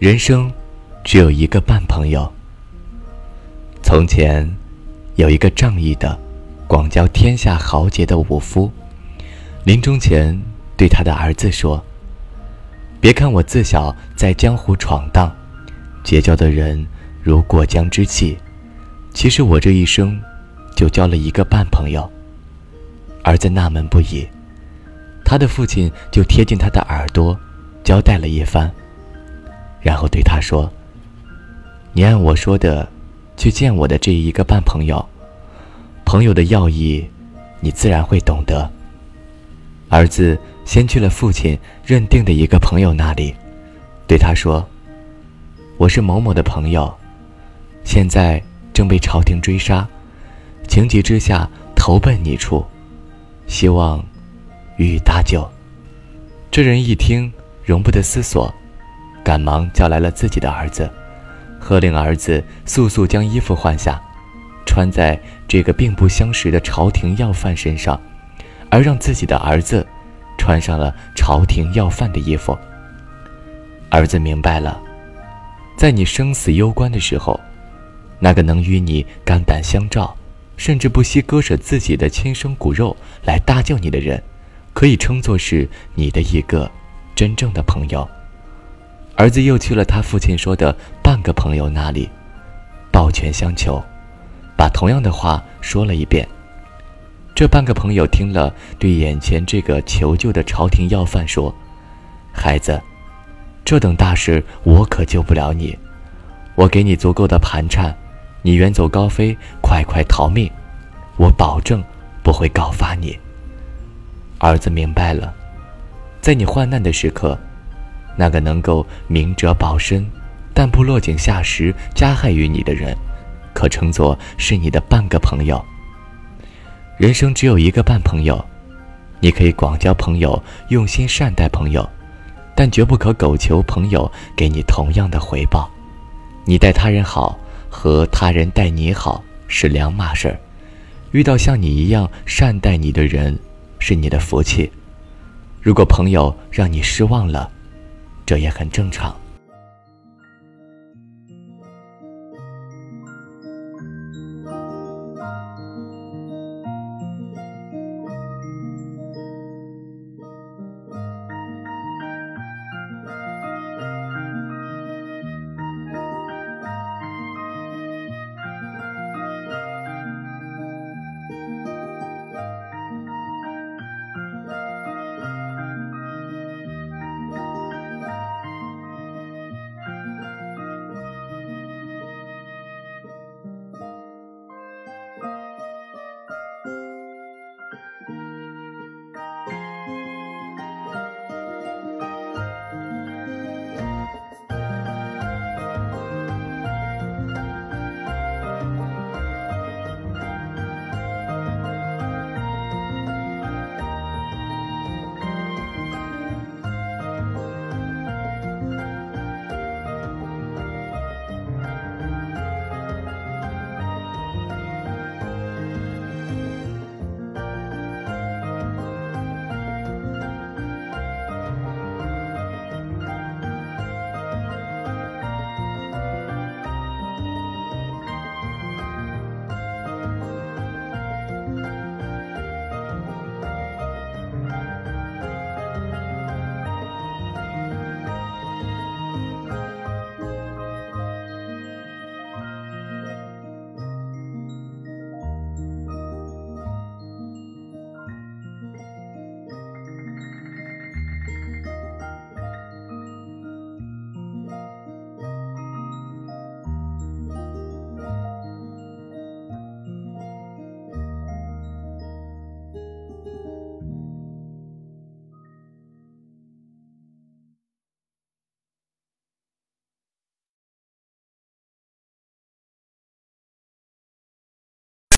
人生只有一个半朋友。从前，有一个仗义的、广交天下豪杰的武夫，临终前对他的儿子说：“别看我自小在江湖闯荡，结交的人如过江之鲫，其实我这一生就交了一个半朋友。”儿子纳闷不已，他的父亲就贴近他的耳朵，交代了一番。然后对他说：“你按我说的，去见我的这一个半朋友。朋友的要义，你自然会懂得。”儿子先去了父亲认定的一个朋友那里，对他说：“我是某某的朋友，现在正被朝廷追杀，情急之下投奔你处，希望予以搭救。”这人一听，容不得思索。赶忙叫来了自己的儿子，喝令儿子速速将衣服换下，穿在这个并不相识的朝廷要犯身上，而让自己的儿子穿上了朝廷要犯的衣服。儿子明白了，在你生死攸关的时候，那个能与你肝胆相照，甚至不惜割舍自己的亲生骨肉来搭救你的人，可以称作是你的一个真正的朋友。儿子又去了他父亲说的半个朋友那里，抱拳相求，把同样的话说了一遍。这半个朋友听了，对眼前这个求救的朝廷要犯说：“孩子，这等大事我可救不了你，我给你足够的盘缠，你远走高飞，快快逃命，我保证不会告发你。”儿子明白了，在你患难的时刻。那个能够明哲保身，但不落井下石加害于你的人，可称作是你的半个朋友。人生只有一个半朋友，你可以广交朋友，用心善待朋友，但绝不可苟求朋友给你同样的回报。你待他人好和他人待你好是两码事儿。遇到像你一样善待你的人，是你的福气。如果朋友让你失望了，这也很正常。